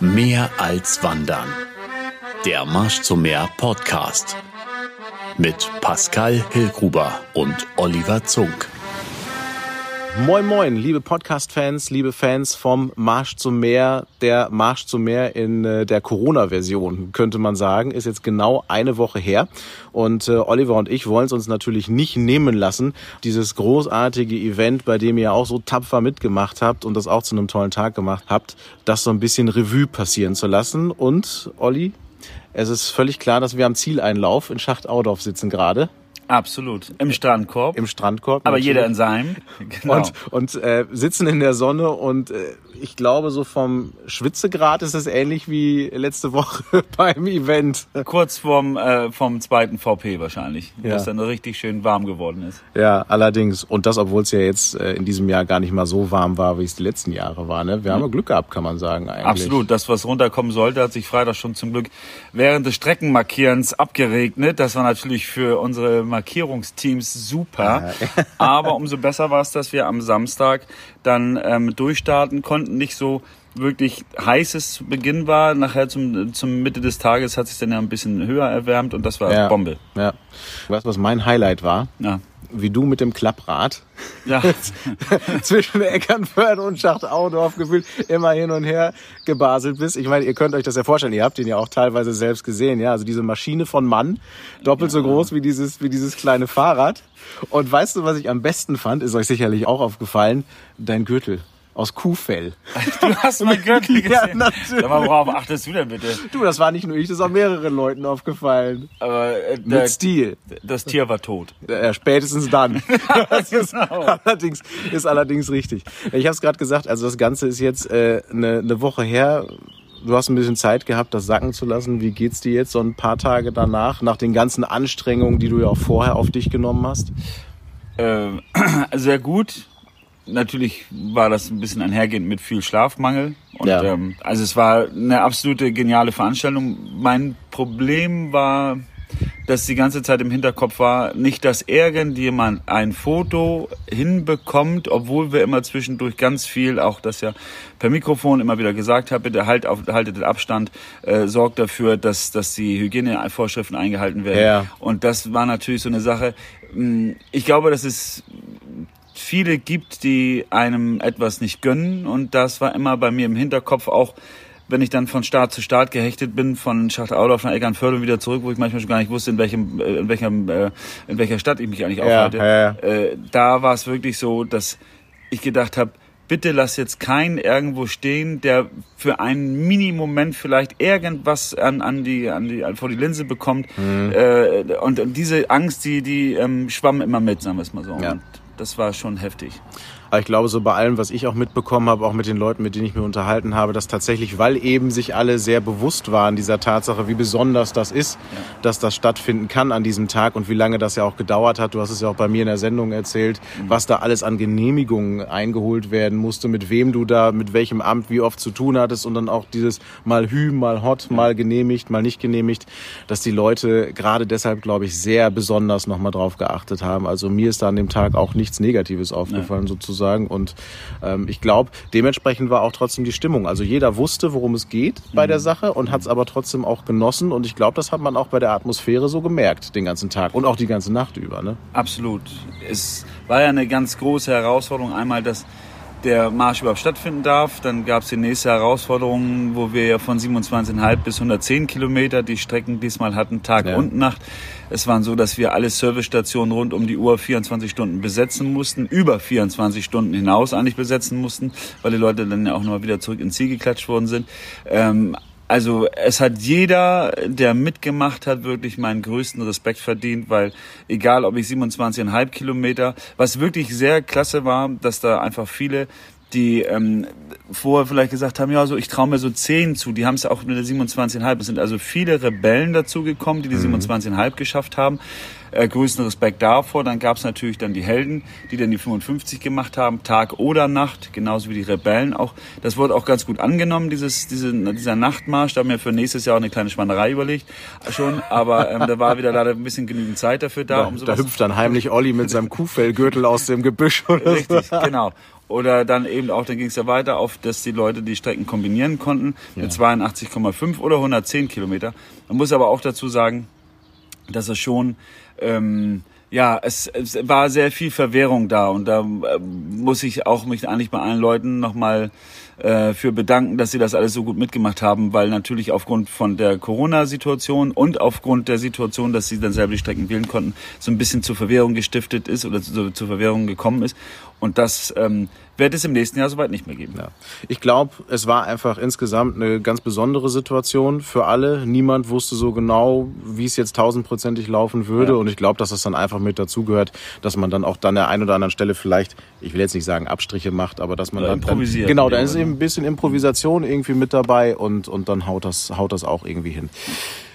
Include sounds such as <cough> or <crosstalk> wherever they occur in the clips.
Mehr als Wandern. Der Marsch zum Meer Podcast. Mit Pascal Hillgruber und Oliver Zunk. Moin moin, liebe Podcast-Fans, liebe Fans vom Marsch zum Meer. Der Marsch zum Meer in äh, der Corona-Version, könnte man sagen, ist jetzt genau eine Woche her. Und äh, Oliver und ich wollen es uns natürlich nicht nehmen lassen, dieses großartige Event, bei dem ihr auch so tapfer mitgemacht habt und das auch zu einem tollen Tag gemacht habt, das so ein bisschen Revue passieren zu lassen. Und Olli, es ist völlig klar, dass wir am Zieleinlauf in Schacht-Audorf sitzen gerade. Absolut. Im Strandkorb. Im Strandkorb. Aber natürlich. jeder in seinem. Genau. Und, und äh, sitzen in der Sonne und äh, ich glaube, so vom Schwitzegrad ist es ähnlich wie letzte Woche <laughs> beim Event. Kurz vorm, äh, vom zweiten VP wahrscheinlich, ja. es dann richtig schön warm geworden ist. Ja, allerdings. Und das, obwohl es ja jetzt äh, in diesem Jahr gar nicht mal so warm war, wie es die letzten Jahre war. Ne? Wir haben ja Glück gehabt, kann man sagen eigentlich. Absolut. Das, was runterkommen sollte, hat sich Freitag schon zum Glück während des Streckenmarkierens abgeregnet. Das war natürlich für unsere Markierungsteams super. Ja. Aber umso besser war es, dass wir am Samstag dann ähm, durchstarten konnten. Nicht so wirklich heißes Beginn war. Nachher zum, zum Mitte des Tages hat sich dann ja ein bisschen höher erwärmt und das war ja, Bombe. Ja. Weißt du, was mein Highlight war? Ja. Wie du mit dem Klapprad ja. <laughs> zwischen Eckernförde und Schachtaudorf gefühlt immer hin und her gebaselt bist. Ich meine, ihr könnt euch das ja vorstellen, ihr habt ihn ja auch teilweise selbst gesehen, ja. Also diese Maschine von Mann, doppelt ja. so groß wie dieses, wie dieses kleine Fahrrad. Und weißt du, was ich am besten fand, ist euch sicherlich auch aufgefallen, dein Gürtel aus Kuhfell. <laughs> Du hast mein <laughs> Gürtel gesehen. ja, natürlich. Aber worauf achtest du denn bitte? Du, das war nicht nur ich, das ist auch mehreren Leuten aufgefallen. Aber äh, der, mit Stil. Das Tier war tot. Ja, spätestens dann. <laughs> das ist genau. allerdings ist allerdings richtig. Ich habe es gerade gesagt, also das Ganze ist jetzt äh, eine, eine Woche her. Du hast ein bisschen Zeit gehabt, das sacken zu lassen. Wie geht's dir jetzt so ein paar Tage danach, nach den ganzen Anstrengungen, die du ja auch vorher auf dich genommen hast? Äh, <clears throat> sehr gut natürlich war das ein bisschen einhergehend mit viel Schlafmangel. Und ja. ähm, also es war eine absolute geniale Veranstaltung. Mein Problem war, dass die ganze Zeit im Hinterkopf war, nicht, dass irgendjemand ein Foto hinbekommt, obwohl wir immer zwischendurch ganz viel, auch das ja per Mikrofon immer wieder gesagt habe, bitte halt auf, haltet den Abstand, äh, sorgt dafür, dass, dass die Hygienevorschriften eingehalten werden. Ja. Und das war natürlich so eine Sache. Hm, ich glaube, das ist viele gibt, die einem etwas nicht gönnen. Und das war immer bei mir im Hinterkopf auch, wenn ich dann von Start zu Start gehechtet bin, von Schachtauder nach Eckernförde und wieder zurück, wo ich manchmal schon gar nicht wusste, in welchem, äh, in welchem, äh, in welcher Stadt ich mich eigentlich aufhalte. Ja, ja, Äh, da war es wirklich so, dass ich gedacht habe, bitte lass jetzt keinen irgendwo stehen, der für einen Mini-Moment vielleicht irgendwas an, an die, an die, vor die Linse bekommt. Mhm. Äh, und, und diese Angst, die, die ähm, schwamm immer mit, sagen wir es mal so. Ja. Und das war schon heftig. Aber ich glaube, so bei allem, was ich auch mitbekommen habe, auch mit den Leuten, mit denen ich mich unterhalten habe, dass tatsächlich, weil eben sich alle sehr bewusst waren dieser Tatsache, wie besonders das ist, ja. dass das stattfinden kann an diesem Tag und wie lange das ja auch gedauert hat. Du hast es ja auch bei mir in der Sendung erzählt, mhm. was da alles an Genehmigungen eingeholt werden musste, mit wem du da, mit welchem Amt, wie oft zu tun hattest und dann auch dieses mal hü, mal hot, mal genehmigt, mal nicht genehmigt, dass die Leute gerade deshalb, glaube ich, sehr besonders nochmal drauf geachtet haben. Also mir ist da an dem Tag auch nichts Negatives aufgefallen, ja. sozusagen sozusagen. Und ähm, ich glaube, dementsprechend war auch trotzdem die Stimmung. Also jeder wusste, worum es geht bei mhm. der Sache und hat es aber trotzdem auch genossen. Und ich glaube, das hat man auch bei der Atmosphäre so gemerkt, den ganzen Tag und auch die ganze Nacht über. Ne? Absolut. Es war ja eine ganz große Herausforderung. Einmal, dass der Marsch überhaupt stattfinden darf. Dann gab es die nächste Herausforderung, wo wir ja von 27,5 bis 110 Kilometer die Strecken diesmal hatten, Tag ja. und Nacht. Es waren so, dass wir alle Servicestationen rund um die Uhr 24 Stunden besetzen mussten, über 24 Stunden hinaus eigentlich besetzen mussten, weil die Leute dann ja auch nochmal wieder zurück ins Ziel geklatscht worden sind. Ähm, also es hat jeder, der mitgemacht hat, wirklich meinen größten Respekt verdient, weil egal ob ich 27,5 Kilometer, was wirklich sehr klasse war, dass da einfach viele die ähm, vorher vielleicht gesagt haben, ja, so ich traue mir so 10 zu, die haben es auch mit der 27,5. Es sind also viele Rebellen dazugekommen, die die mhm. 27,5 geschafft haben äh, größten Respekt davor. Dann gab es natürlich dann die Helden, die dann die 55 gemacht haben, Tag oder Nacht, genauso wie die Rebellen auch. Das wurde auch ganz gut angenommen, dieses, diese, dieser Nachtmarsch. Da haben wir für nächstes Jahr auch eine kleine Schwannerei überlegt schon, aber ähm, da war wieder leider ein bisschen genügend Zeit dafür da. da um sowas. Da hüpft dann heimlich Olli mit seinem Kuhfellgürtel aus dem Gebüsch oder Richtig, so. genau. Oder dann eben auch, dann ging es ja weiter auf, dass die Leute die Strecken kombinieren konnten mit 82,5 oder 110 Kilometer. Man muss aber auch dazu sagen, dass es schon ähm, ja, es, es war sehr viel Verwirrung da und da äh, muss ich auch mich eigentlich bei allen Leuten nochmal äh, für bedanken, dass sie das alles so gut mitgemacht haben, weil natürlich aufgrund von der Corona-Situation und aufgrund der Situation, dass sie dann selber die Strecken wählen konnten, so ein bisschen zur Verwirrung gestiftet ist oder zu, zur Verwirrung gekommen ist. Und das ähm, wird es im nächsten Jahr soweit nicht mehr geben. Ja. Ich glaube, es war einfach insgesamt eine ganz besondere Situation für alle. Niemand wusste so genau, wie es jetzt tausendprozentig laufen würde. Ja. Und ich glaube, dass das dann einfach mit dazugehört, dass man dann auch dann der einen oder anderen Stelle vielleicht, ich will jetzt nicht sagen Abstriche macht, aber dass man Oder dann, dann improvisiert. genau, da ist eben ein bisschen Improvisation irgendwie mit dabei und und dann haut das haut das auch irgendwie hin.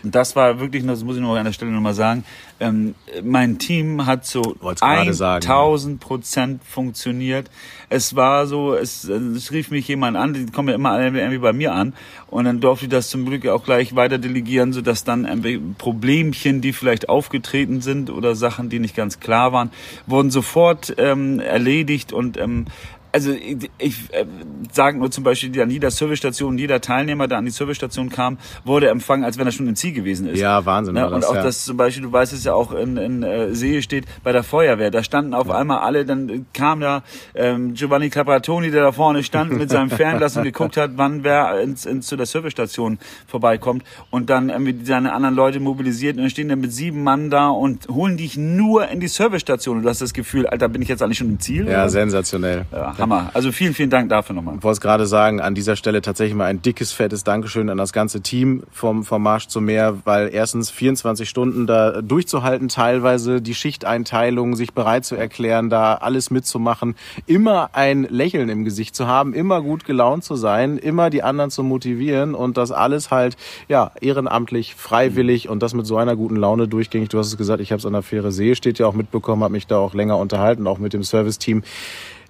Und das war wirklich, das muss ich nur an der Stelle nochmal sagen, ähm, mein Team hat so gerade sagen. 1000 Prozent funktioniert. Es war so, es, es rief mich jemand an, die kommen ja immer alle irgendwie bei mir an und dann durfte ich das zum Glück auch gleich weiter delegieren, sodass dann irgendwie Problemchen, die vielleicht aufgetreten sind oder Sachen, die nicht ganz klar waren, wurden sofort ähm, erledigt und ähm, also ich, ich äh, sage nur zum Beispiel, an jeder Servicestation, jeder Teilnehmer, der an die Servicestation kam, wurde empfangen, als wenn er schon im Ziel gewesen ist. Ja, Wahnsinn Ne? war Und das, auch ja. das zum Beispiel, du weißt es ja auch in, in äh, See steht, bei der Feuerwehr, da standen auf einmal alle, dann kam da ähm, Giovanni Capratoni, der da vorne stand mit seinem Fernglas und geguckt hat, wann wer ins, ins, zu der Servicestation vorbeikommt und dann irgendwie seine anderen Leute mobilisiert und dann stehen dann mit sieben Mann da und holen dich nur in die Servicestation und du hast das Gefühl, Alter, bin ich jetzt eigentlich schon im Ziel? Ja, oder? sensationell. ja, Hammer. Also vielen, vielen Dank dafür nochmal. Ich wollte es gerade sagen, an dieser Stelle tatsächlich mal ein dickes, fettes Dankeschön an das ganze Team vom, vom Marsch zum Meer, weil erstens 24 Stunden da durchzuhalten, teilweise die Schichteinteilung, sich bereit zu erklären, da alles mitzumachen, immer ein Lächeln im Gesicht zu haben, immer gut gelaunt zu sein, immer die anderen zu motivieren und das alles halt, ja, ehrenamtlich, freiwillig und das mit so einer guten Laune durchgängig. Du hast es gesagt, ich habe es an der Fähre See, steht ja auch mitbekommen, habe mich da auch länger unterhalten, auch mit dem Serviceteam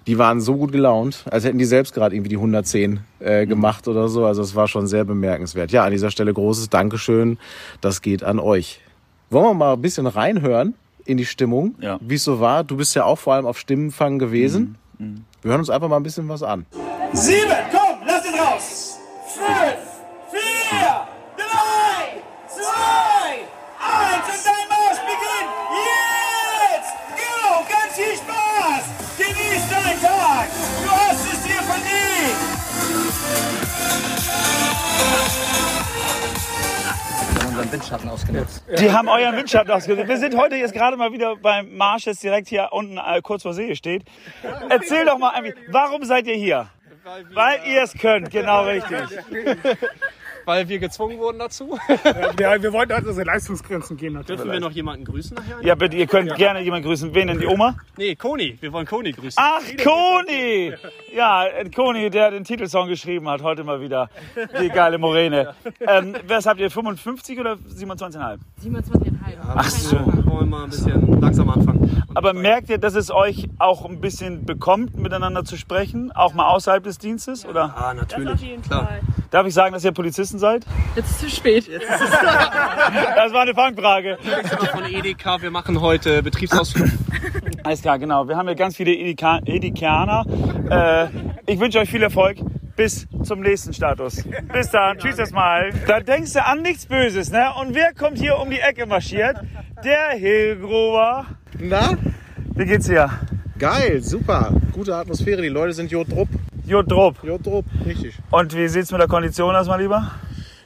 die waren so gut gelaunt, als hätten die selbst gerade irgendwie die 110 äh, gemacht oder so. Also es war schon sehr bemerkenswert. Ja, an dieser Stelle großes Dankeschön. Das geht an euch. Wollen wir mal ein bisschen reinhören in die Stimmung, Ja. wie es so war? Du bist ja auch vor allem auf Stimmenfang gewesen. Wir hören uns einfach mal ein bisschen was an. Sieben, komm, Windschatten ausgenutzt. Die haben euren Windschatten ausgesucht. Wir sind heute jetzt gerade mal wieder beim Marsch, das direkt hier unten äh, kurz vor See steht. Erzähl doch mal, irgendwie, warum seid ihr hier? Weil ihr es könnt, genau <laughs> richtig. Weil wir gezwungen wurden dazu. <laughs> Ja, wir wollten halt unsere Leistungsgrenzen gehen natürlich. Dürfen wir noch jemanden grüßen nachher? Ja, bitte, ihr könnt gerne jemanden grüßen. Wen denn, die Oma? Nee, Koni. Wir wollen Koni grüßen. Ach, Koni! Ja, äh, Koni, der den Titelsong geschrieben hat, heute mal wieder. Die geile Moräne. Ähm, was habt ihr, 55 oder 27,5? 27,5. Ach so. Wir wollen mal ein bisschen langsam anfangen. Und Aber merkt ihr, dass es euch auch ein bisschen bekommt, miteinander zu sprechen? Auch mal außerhalb des Dienstes? Oder Ah, natürlich. Klar. darf ich sagen, dass ihr Polizisten seid? Jetzt ist es zu spät. <laughs> Das war eine Fangfrage. Von Edeka. Wir machen heute Betriebsausflug. Alles klar, genau. Wir haben hier ganz viele Edeka Edekaner. Äh, ich wünsche euch viel Erfolg. Bis zum nächsten Status. Bis dann. Tschüss erstmal. Da denkst du an nichts Böses, ne? Und wer kommt hier um die Ecke marschiert? Der Hilgrover. Na? Wie geht's dir? Geil, super. Gute Atmosphäre. Die Leute sind Jodrup. Jodrup. Jodrup, richtig. Und wie sieht's mit der Kondition aus, mein Lieber?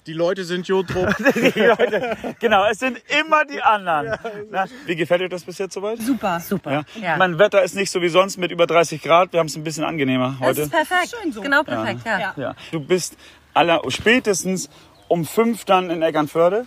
Die Leute sind Jodrup. <laughs> Genau, es sind immer die anderen. Na, wie gefällt dir das bis jetzt soweit? Super. Super. Ja. Ja. Mein Wetter ist nicht so wie sonst mit über 30 Grad. Wir haben es ein bisschen angenehmer Das heute. ist perfekt. Genau perfekt, ja. Ja. Du bist aller, spätestens um fünf dann in Eckernförde.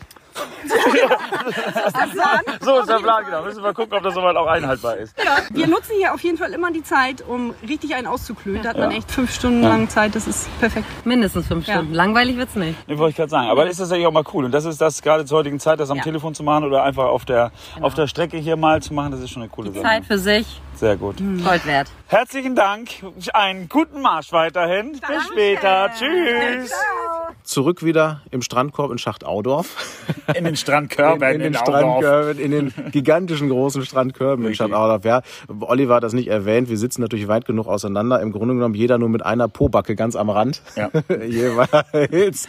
<laughs> so ist der Plan, genau. Müssen wir gucken, ob das soweit auch einhaltbar ist. Wir nutzen hier auf jeden Fall immer die Zeit, um richtig einen auszuklühen. Da hat man echt fünf Stunden lang Zeit. Das ist perfekt. Mindestens fünf Ja. Stunden. Langweilig wird's nicht. Nee, wollte ich gerade sagen. Aber ist das eigentlich auch mal cool. Und das ist das gerade zur heutigen Zeit, das am Ja. Telefon zu machen oder einfach auf der, auf der Strecke hier mal zu machen. Das ist schon eine coole Sache. Zeit für sich. Sehr gut. Gold wert. Herzlichen Dank. Einen guten Marsch weiterhin. Bis später. Tschüss. zurück wieder im Strandkorb in Schacht Audorf. <laughs> In den Strandkörben <laughs> in, in den Audorf. Strandkörben, in den gigantischen großen Strandkörben in Richtig. Stadt Audorf. Ja, Oliver hat das nicht erwähnt. Wir sitzen natürlich weit genug auseinander. Im Grunde genommen jeder nur mit einer Pobacke ganz am Rand. Ja. <laughs> Jeweils.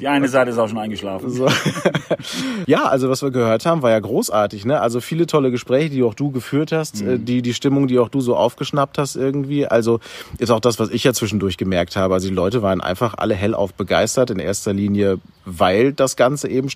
Die eine Seite ist auch schon eingeschlafen. So. <laughs> ja, also was wir gehört haben, war ja großartig. Ne? Also viele tolle Gespräche, die auch du geführt hast, äh, die die Stimmung, die auch du so aufgeschnappt hast irgendwie. Also ist auch das, was ich ja zwischendurch gemerkt habe. Also die Leute waren einfach alle hellauf begeistert. In erster Linie, weil das Ganze eben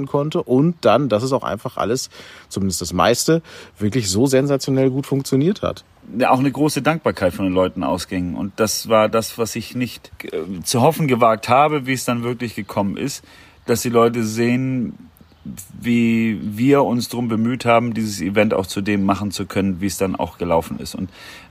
stattfinden konnte und dann, dass es auch einfach alles, zumindest das meiste, wirklich so sensationell gut funktioniert hat. auch eine große Dankbarkeit von den Leuten ausging. Und das war das, was ich nicht äh, zu hoffen gewagt habe, wie es dann wirklich gekommen ist, dass die Leute sehen, wie wir uns darum bemüht haben, dieses Event auch zu dem machen zu können, wie es dann auch gelaufen ist. Und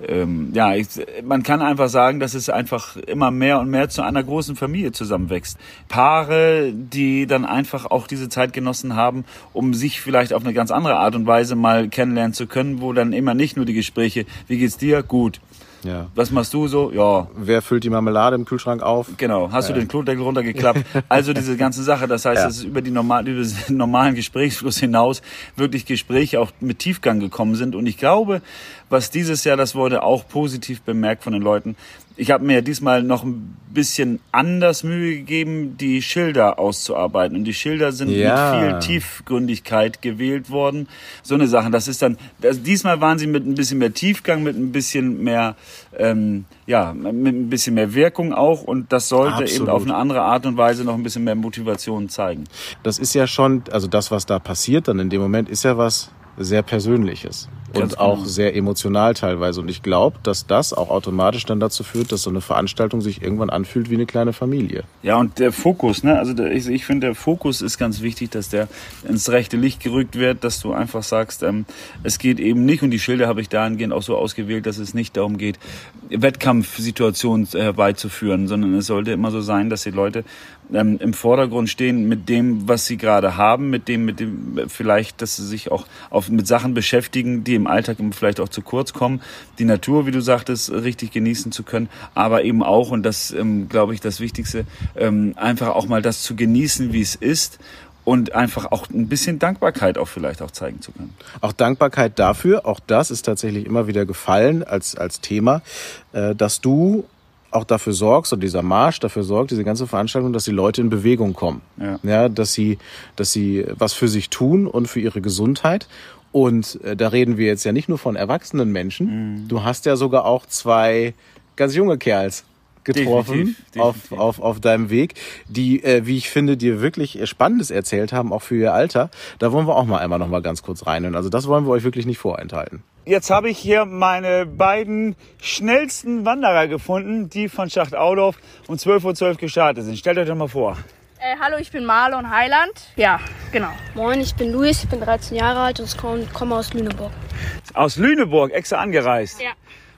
ähm, ja, ich, man kann einfach sagen, dass es einfach immer mehr und mehr zu einer großen Familie zusammenwächst. Paare, die dann einfach auch diese Zeit genossen haben, um sich vielleicht auf eine ganz andere Art und Weise mal kennenlernen zu können, wo dann immer nicht nur die Gespräche, wie geht's dir? Gut. Ja. Was machst du so? Ja, Wer füllt die Marmelade im Kühlschrank auf? Genau, hast du den Klodeckel runtergeklappt? <laughs> Also diese ganze Sache, das heißt, Ja. es über die normal, über den <laughs> normalen Gesprächsfluss hinaus wirklich Gespräche auch mit Tiefgang gekommen sind. Und ich glaube, was dieses Jahr, das wurde auch positiv bemerkt von den Leuten. Ich habe mir diesmal noch ein bisschen anders Mühe gegeben, die Schilder auszuarbeiten. Und die Schilder sind Ja. mit viel Tiefgründigkeit gewählt worden. So eine Sache. Das ist dann, das, diesmal waren sie mit ein bisschen mehr Tiefgang, mit ein bisschen mehr, ähm, ja, mit ein bisschen mehr Wirkung auch. Und das sollte eben Absolut. auf eine andere Art und Weise noch ein bisschen mehr Motivation zeigen. Das ist ja schon, also das, was da passiert dann in dem Moment, ist ja was sehr Persönliches. Und auch genau. sehr emotional teilweise. Und ich glaube, dass das auch automatisch dann dazu führt, dass so eine Veranstaltung sich irgendwann anfühlt wie eine kleine Familie. Ja, und der Fokus, ne? Also der, ich, ich finde, der Fokus ist ganz wichtig, dass der ins rechte Licht gerückt wird, dass du einfach sagst, ähm, es geht eben nicht, und die Schilder habe ich dahingehend auch so ausgewählt, dass es nicht darum geht, Wettkampfsituationen äh, herbeizuführen, sondern es sollte immer so sein, dass die Leute ähm, im Vordergrund stehen mit dem, was sie gerade haben, mit dem, mit dem äh, vielleicht, dass sie sich auch auf, mit Sachen beschäftigen, die im Alltag vielleicht auch zu kurz kommen, die Natur, wie du sagtest, richtig genießen zu können, aber eben auch, und das ähm, glaube ich das Wichtigste, ähm, einfach auch mal das zu genießen, wie es ist und einfach auch ein bisschen Dankbarkeit auch vielleicht auch zeigen zu können. Auch Dankbarkeit dafür, auch das ist tatsächlich immer wieder gefallen als, als Thema, äh, dass du auch dafür sorgst, oder dieser Marsch dafür sorgt, diese ganze Veranstaltung, dass die Leute in Bewegung kommen. Ja. Ja, dass sie, dass sie was für sich tun und für ihre Gesundheit. Und äh, da reden wir jetzt ja nicht nur von erwachsenen Menschen. Mhm. Du hast ja sogar auch zwei ganz junge Kerls getroffen Definitiv, auf, definitiv. auf, auf deinem Weg, die, äh, wie ich finde, dir wirklich Spannendes erzählt haben, auch für ihr Alter. Da wollen wir auch mal einmal noch mal ganz kurz reinhören. Also das wollen wir euch wirklich nicht vorenthalten. Jetzt habe ich hier meine beiden schnellsten Wanderer gefunden, die von Schacht Audorf um 12.12 Uhr gestartet sind. Stellt euch doch mal vor. Äh, hallo, ich bin Marlon Heiland. Ja, genau. Moin, ich bin Luis, ich bin 13 Jahre alt und komme komme aus Lüneburg. Aus Lüneburg, extra angereist. Ja.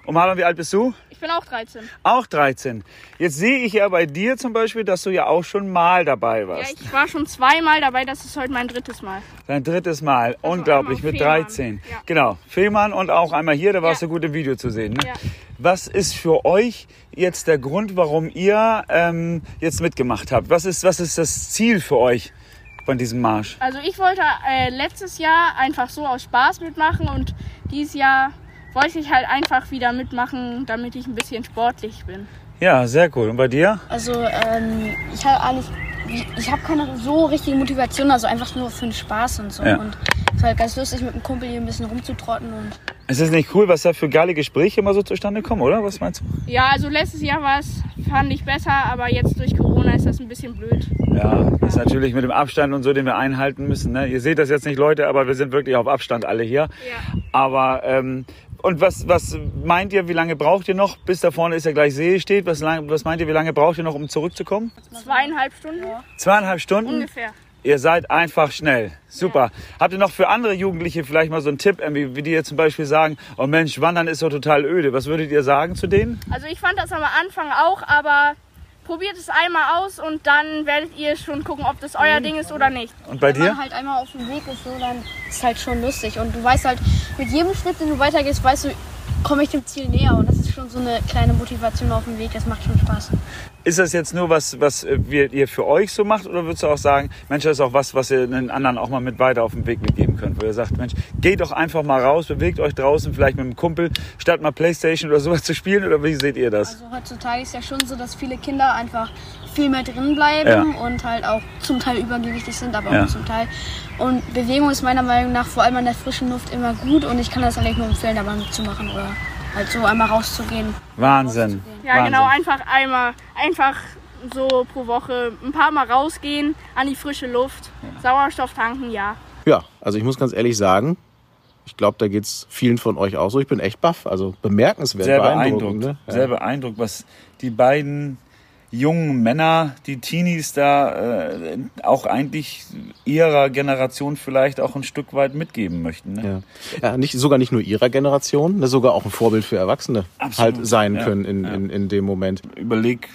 Und Marlon, wie alt bist du? Ich bin auch 13. Auch 13. Jetzt sehe ich ja bei dir zum Beispiel, dass du ja auch schon mal dabei Ja, warst. ich war schon zweimal dabei, das ist heute mein drittes Mal. Dein drittes Mal. Unglaublich, einmal mit Fehmarn. 13. Ja. Genau. Fehmarn und auch einmal hier, da warst Ja. du gut im Video zu sehen. Ne? Ja. Was ist für euch jetzt der Grund, warum ihr ähm, jetzt mitgemacht habt? Was ist, was ist das Ziel für euch von diesem Marsch? Also ich wollte äh, letztes Jahr einfach so aus Spaß mitmachen und dieses Jahr wollte ich halt einfach wieder mitmachen, damit ich ein bisschen sportlich bin. Ja, sehr cool. Und bei dir? Also, ähm, ich habe eigentlich, ich habe keine so richtige Motivation, also einfach nur für den Spaß und so. Ja. Und ist halt ganz lustig, mit dem Kumpel hier ein bisschen rumzutrotten und Ist nicht cool, was da für geile Gespräche immer so zustande kommen, oder? Was meinst du? Ja, also letztes Jahr war es, fand ich besser, aber jetzt durch Corona ist das ein bisschen blöd. Ja, das ist natürlich mit dem Abstand und so, den wir einhalten müssen. Ne? Ihr seht das jetzt nicht, Leute, aber wir sind wirklich auf Abstand alle hier. Ja. Aber ähm, und was, was meint ihr, wie lange braucht ihr noch? Bis da vorne ist ja gleich See steht. Was, lang, was meint ihr, wie lange braucht ihr noch, um zurückzukommen? Zweieinhalb Stunden Zweieinhalb Stunden? ungefähr. Ihr seid einfach schnell. Super. Habt ihr noch für andere Jugendliche vielleicht mal so einen Tipp, wie die jetzt zum Beispiel sagen, oh Mensch, Wandern ist doch total öde. Was würdet ihr sagen zu denen? Also ich fand das am Anfang auch, aber probiert es einmal aus und dann werdet ihr schon gucken, ob das euer Ding ist oder nicht. Und bei wenn dir? man halt einmal auf dem Weg ist, so, dann ist halt schon lustig. Und du weißt halt, mit jedem Schritt, den du weitergehst, weißt du komme ich dem Ziel näher und das ist schon so eine kleine Motivation auf dem Weg, das macht schon Spaß. Ist das jetzt nur was, was äh, wir, ihr für euch so macht oder würdest du auch sagen, Mensch, das ist auch was, was ihr den anderen auch mal mit weiter auf den Weg mitgeben könnt, wo ihr sagt, Mensch, geht doch einfach mal raus, bewegt euch draußen, vielleicht mit einem Kumpel, statt mal Playstation oder sowas zu spielen oder wie seht ihr das? Also heutzutage ist ja schon so, dass viele Kinder einfach viel mehr drin bleiben Ja. und halt auch zum Teil übergewichtig sind, aber auch Ja. nur zum Teil. Und Bewegung ist meiner Meinung nach vor allem an der frischen Luft immer gut und ich kann das eigentlich nur empfehlen, da mal mitzumachen oder halt so einmal rauszugehen. Wahnsinn. Ja, Wahnsinn. genau, einfach einmal, einfach so pro Woche ein paar Mal rausgehen, an die frische Luft, Sauerstoff tanken, ja. Ja, also ich muss ganz ehrlich sagen, ich glaube, da geht's vielen von euch auch so. Ich bin echt baff, also bemerkenswert, Sehr beeindruckend. beeindruckt. Ne? Ja. Sehr beeindruckt, was die beiden jungen Männer, die Teenies da äh, auch eigentlich ihrer Generation vielleicht auch ein Stück weit mitgeben möchten. Ne? Ja. ja, nicht, sogar nicht nur ihrer Generation, ne, sogar auch ein Vorbild für Erwachsene Absolut, halt sein ja, können in, ja. in, in dem Moment. Überleg,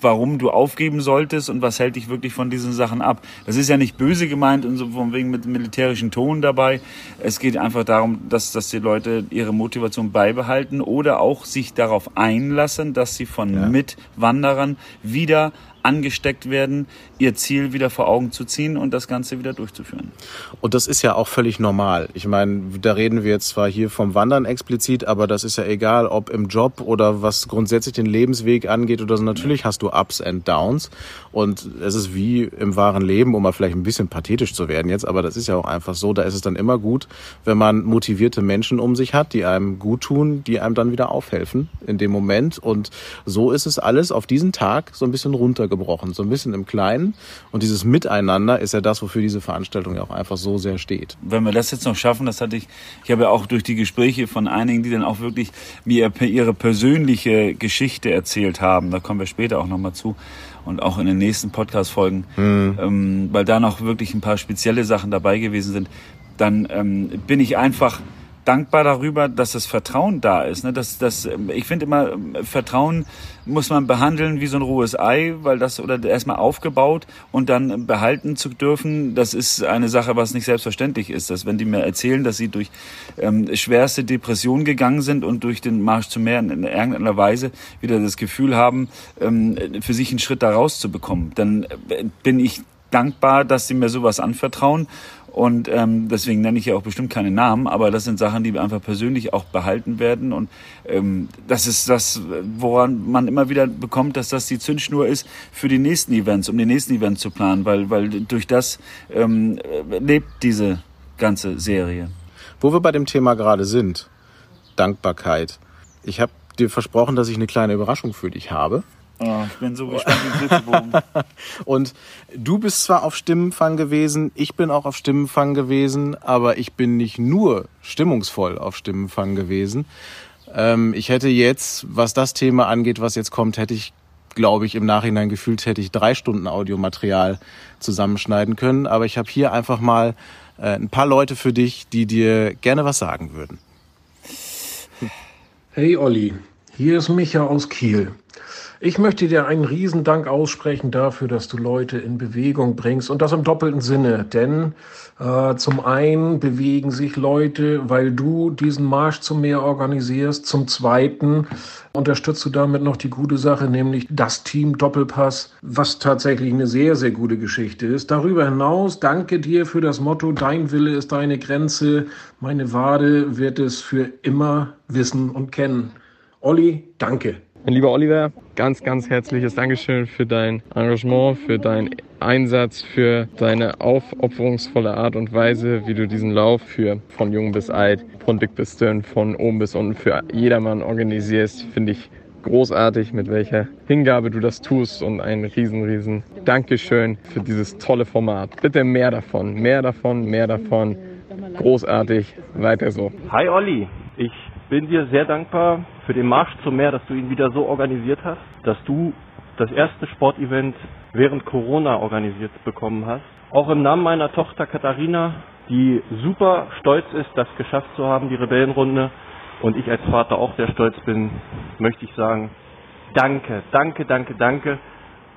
warum du aufgeben solltest und was hält dich wirklich von diesen Sachen ab. Das ist ja nicht böse gemeint und so von wegen mit militärischen Ton dabei. Es geht einfach darum, dass, dass die Leute ihre Motivation beibehalten oder auch sich darauf einlassen, dass sie von Mitwanderern wieder angesteckt werden, ihr Ziel wieder vor Augen zu ziehen und das Ganze wieder durchzuführen. Und das ist ja auch völlig normal. Ich meine, da reden wir jetzt zwar hier vom Wandern explizit, aber das ist ja egal, ob im Job oder was grundsätzlich den Lebensweg angeht oder so. Natürlich hast du Ups and Downs. Und es ist wie im wahren Leben, um mal vielleicht ein bisschen pathetisch zu werden jetzt, aber das ist ja auch einfach so. Da ist es dann immer gut, wenn man motivierte Menschen um sich hat, die einem gut tun, die einem dann wieder aufhelfen in dem Moment. Und so ist es alles auf diesen Tag so ein bisschen runtergebrochen, so ein bisschen im Kleinen. Und dieses Miteinander ist ja das, wofür diese Veranstaltung ja auch einfach so sehr steht. wenn wir das jetzt noch schaffen, das hatte ich, ich habe ja auch durch die Gespräche von einigen, die dann auch wirklich mir ihre persönliche Geschichte erzählt haben, da kommen wir später auch nochmal zu und auch in den nächsten Podcast-Folgen, ähm, weil da noch wirklich ein paar spezielle Sachen dabei gewesen sind, dann ähm, bin ich einfach dankbar darüber, dass das Vertrauen da ist. Ne? Das, das, ähm, ich finde immer, ähm, Vertrauen muss man behandeln wie so ein rohes Ei, weil das oder erstmal aufgebaut und dann behalten zu dürfen, das ist eine Sache, was nicht selbstverständlich ist. Dass wenn die mir erzählen, dass sie durch ähm, schwerste Depressionen gegangen sind und durch den Marsch zum Meer in, in irgendeiner Weise wieder das Gefühl haben, ähm, für sich einen Schritt da rauszubekommen, dann äh, bin ich dankbar, dass sie mir sowas anvertrauen. Und ähm, deswegen nenne ich ja auch bestimmt keine Namen, aber das sind Sachen, die einfach persönlich auch behalten werden. Und ähm, das ist das, woran man immer wieder bekommt, dass das die Zündschnur ist für die nächsten Events, um die nächsten Events zu planen, weil, weil durch das ähm, lebt diese ganze Serie. Wo wir bei dem Thema gerade sind, Dankbarkeit. Ich habe dir versprochen, dass ich eine kleine Überraschung für dich habe. Oh, ich bin so gespannt wie Flitzebogen. <laughs> Und du bist zwar auf Stimmenfang gewesen, ich bin auch auf Stimmenfang gewesen, aber ich bin nicht nur stimmungsvoll auf Stimmenfang gewesen. Ähm, ich hätte jetzt, was das Thema angeht, was jetzt kommt, hätte ich, glaube ich, im Nachhinein gefühlt, hätte ich drei Stunden Audiomaterial zusammenschneiden können. Aber ich habe hier einfach mal äh, ein paar Leute für dich, die dir gerne was sagen würden. Hey Olli, hier ist Micha aus Kiel. Ich möchte dir einen Riesendank aussprechen dafür, dass du Leute in Bewegung bringst und das im doppelten Sinne. Denn äh, zum einen bewegen sich Leute, weil du diesen Marsch zum Meer organisierst. Zum zweiten unterstützt du damit noch die gute Sache, nämlich das Team Doppelpass, was tatsächlich eine sehr, sehr gute Geschichte ist. Darüber hinaus danke dir für das Motto, dein Wille ist deine Grenze. Meine Wade wird es für immer wissen und kennen. Olli, danke. Mein lieber Oliver, ganz, ganz herzliches Dankeschön für dein Engagement, für deinen Einsatz, für deine aufopferungsvolle Art und Weise, wie du diesen Lauf für von jung bis alt, von dick bis dünn, von oben bis unten für jedermann organisierst, finde ich großartig, mit welcher Hingabe du das tust und ein riesen, riesen Dankeschön für dieses tolle Format. Bitte mehr davon, mehr davon, mehr davon. Großartig, weiter so. Hi Olli, ich bin dir sehr dankbar für den Marsch zum Meer, dass du ihn wieder so organisiert hast, dass du das erste Sportevent während Corona organisiert bekommen hast. Auch im Namen meiner Tochter Katharina, die super stolz ist, das geschafft zu haben, die Rebellenrunde, und ich als Vater auch sehr stolz bin, möchte ich sagen, danke, danke, danke, danke.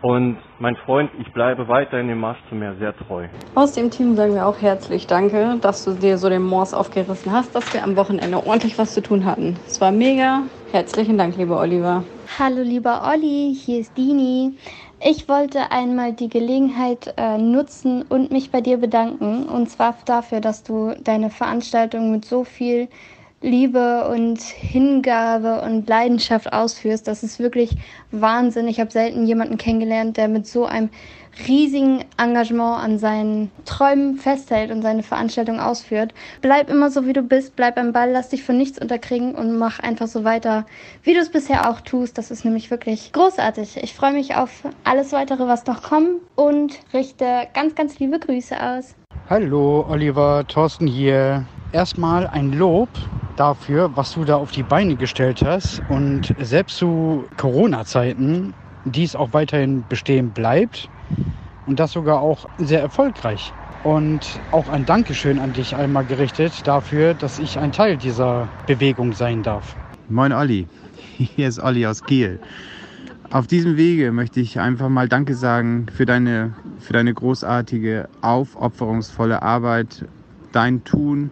Und mein Freund, ich bleibe weiterhin dem Marsch zum Meer sehr treu. Aus dem Team sagen wir auch herzlich Danke, dass du dir so den Moors aufgerissen hast, dass wir am Wochenende ordentlich was zu tun hatten. Es war mega. Herzlichen Dank, lieber Oliver. Hallo lieber Olli, hier ist Dini. Ich wollte einmal die Gelegenheit äh, nutzen und mich bei dir bedanken. Und zwar dafür, dass du deine Veranstaltung mit so viel Liebe und Hingabe und Leidenschaft ausführst. Das ist wirklich Wahnsinn. Ich habe selten jemanden kennengelernt, der mit so einem riesigen Engagement an seinen Träumen festhält und seine Veranstaltung ausführt. Bleib immer so, wie du bist, bleib am Ball, lass dich von nichts unterkriegen und mach einfach so weiter, wie du es bisher auch tust. Das ist nämlich wirklich großartig. Ich freue mich auf alles weitere, was noch kommt und richte ganz, ganz liebe Grüße aus. Hallo Oliver, Thorsten hier. Erstmal ein Lob dafür, was du da auf die Beine gestellt hast und selbst zu Corona-Zeiten dies auch weiterhin bestehen bleibt und das sogar auch sehr erfolgreich. Und auch ein Dankeschön an dich einmal gerichtet dafür, dass ich ein Teil dieser Bewegung sein darf. Moin Olli, <laughs> hier ist Olli aus Kiel. Auf diesem Wege möchte ich einfach mal Danke sagen für deine, für deine großartige, aufopferungsvolle Arbeit, dein Tun,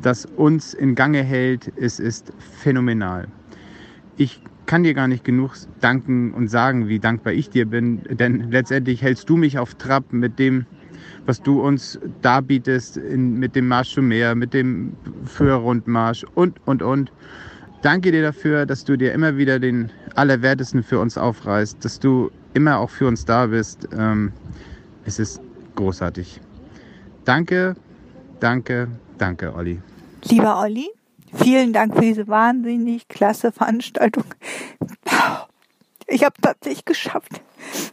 das uns in Gange hält, es ist phänomenal. Ich kann dir gar nicht genug danken und sagen, wie dankbar ich dir bin, denn letztendlich hältst du mich auf Trab mit dem, was du uns darbietest, in, mit dem Marsch zum Meer, mit dem Führerrundmarsch und, und, und. Danke dir dafür, dass du dir immer wieder den Allerwertesten für uns aufreißt, dass du immer auch für uns da bist. Ähm, es ist großartig. Danke, danke, danke, Olli. Lieber Olli, vielen Dank für diese wahnsinnig klasse Veranstaltung. Ich habe tatsächlich geschafft.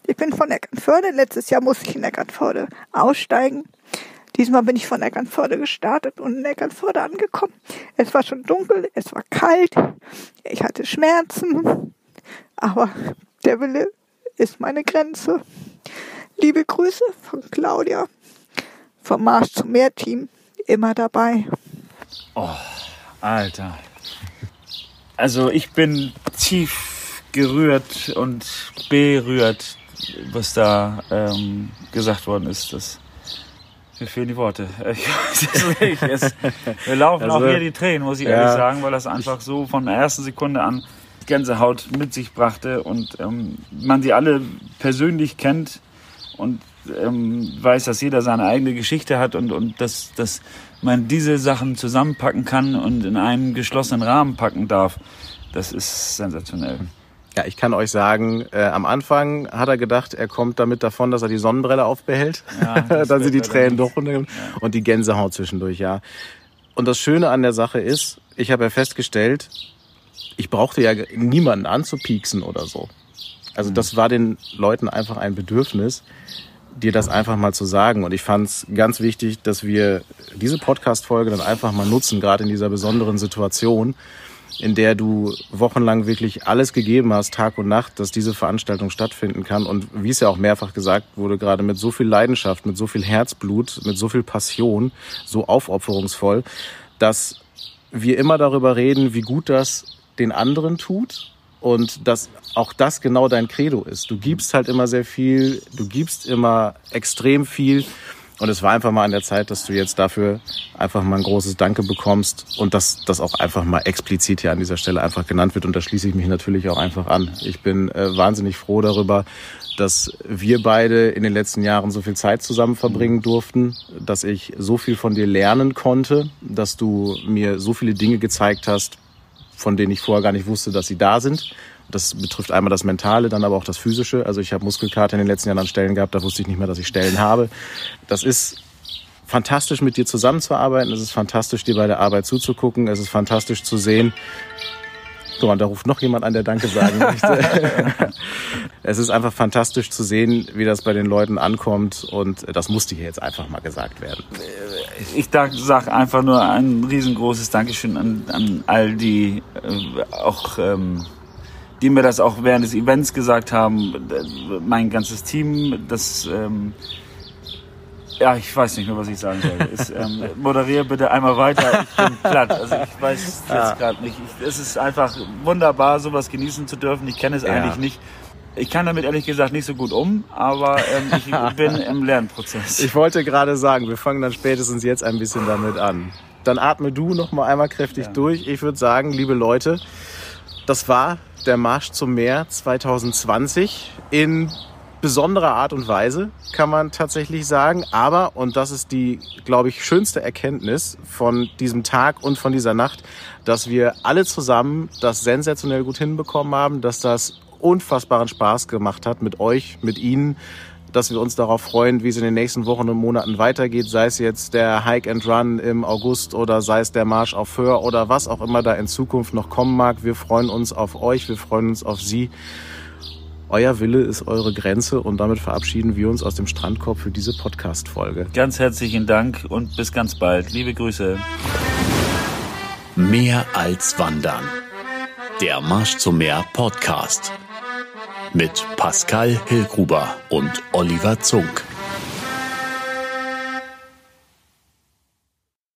Ich bin von Eckernförde. Letztes Jahr musste ich in Eckernförde aussteigen. Diesmal bin ich von Eckernförde gestartet und in Eckernförde angekommen. Es war schon dunkel, es war kalt, ich hatte Schmerzen, aber der Wille ist meine Grenze. Liebe Grüße von Claudia vom Marsch zum Meer Team, immer dabei. Oh, Alter. Also ich bin tief gerührt und berührt, was da ähm, gesagt worden ist. Das, mir fehlen die Worte. <laughs> Ich weiß es nicht. Es, wir laufen Also, auch hier die Tränen, muss ich ja. ehrlich sagen, weil das einfach so von der ersten Sekunde an Gänsehaut mit sich brachte und ähm, man sie alle persönlich kennt und ähm, weiß, dass jeder seine eigene Geschichte hat und, und dass, dass man diese Sachen zusammenpacken kann und in einen geschlossenen Rahmen packen darf. Das ist sensationell. Ja, ich kann euch sagen, äh, am Anfang hat er gedacht, er kommt damit davon, dass er die Sonnenbrille aufbehält. Ja, Dann <laughs> sind die Tränen doch runtergekommen. Und die Gänsehaut zwischendurch, ja. Und das Schöne an der Sache ist, ich habe ja festgestellt, ich brauchte ja niemanden anzupieksen oder so. Also das war den Leuten einfach ein Bedürfnis, dir das einfach mal zu sagen. Und ich fand es ganz wichtig, dass wir diese Podcast-Folge dann einfach mal nutzen, gerade in dieser besonderen Situation, in der du wochenlang wirklich alles gegeben hast, Tag und Nacht, dass diese Veranstaltung stattfinden kann. Und wie es ja auch mehrfach gesagt wurde, gerade mit so viel Leidenschaft, mit so viel Herzblut, mit so viel Passion, so aufopferungsvoll, dass wir immer darüber reden, wie gut das den anderen tut und dass auch das genau dein Credo ist. Du gibst halt immer sehr viel, du gibst immer extrem viel und es war einfach mal an der Zeit, dass du jetzt dafür einfach mal ein großes Danke bekommst und dass das auch einfach mal explizit hier an dieser Stelle einfach genannt wird und da schließe ich mich natürlich auch einfach an. Ich bin äh, wahnsinnig froh darüber, dass wir beide in den letzten Jahren so viel Zeit zusammen verbringen durften, dass ich so viel von dir lernen konnte, dass du mir so viele Dinge gezeigt hast, von denen ich vorher gar nicht wusste, dass sie da sind. Das betrifft einmal das Mentale, dann aber auch das Physische. Also ich habe Muskelkater in den letzten Jahren an Stellen gehabt, da wusste ich nicht mehr, dass ich Stellen habe. Das ist fantastisch, mit dir zusammenzuarbeiten. Es ist fantastisch, dir bei der Arbeit zuzugucken. Es ist fantastisch zu sehen. So, und da ruft noch jemand an, der Danke sagen möchte. <laughs> es ist einfach fantastisch zu sehen, wie das bei den Leuten ankommt. Und das musste hier jetzt einfach mal gesagt werden. Ich sage einfach nur ein riesengroßes Dankeschön an, an all die, äh, auch ähm, die mir das auch während des Events gesagt haben. Mein ganzes Team, das ähm, ja, ich weiß nicht mehr, was ich sagen soll. Ist, ähm, moderiere bitte einmal weiter. Ich bin platt. Also ich weiß jetzt Ja. gerade nicht. Ich, es ist einfach wunderbar, sowas genießen zu dürfen. Ich kenne es Ja. eigentlich nicht. Ich kann damit ehrlich gesagt nicht so gut um, aber ähm, ich <laughs> bin im Lernprozess. Ich wollte gerade sagen, wir fangen dann spätestens jetzt ein bisschen damit an. Dann atme du noch mal einmal kräftig durch. Ich würde sagen, liebe Leute, das war der Marsch zum Meer 2020 in besonderer Art und Weise, kann man tatsächlich sagen. Aber, und das ist die, glaube ich, schönste Erkenntnis von diesem Tag und von dieser Nacht, dass wir alle zusammen das sensationell gut hinbekommen haben, dass das unfassbaren Spaß gemacht hat mit euch, mit Ihnen, dass wir uns darauf freuen, wie es in den nächsten Wochen und Monaten weitergeht, sei es jetzt der Hike and Run im August oder sei es der Marsch auf Föhr oder was auch immer da in Zukunft noch kommen mag. Wir freuen uns auf euch, wir freuen uns auf Sie. Euer Wille ist eure Grenze und damit verabschieden wir uns aus dem Strandkorb für diese Podcast-Folge. Ganz herzlichen Dank und bis ganz bald. Liebe Grüße. Mehr als Wandern. Der Marsch zum Meer Podcast. Mit Pascal Hillgruber und Oliver Zunk.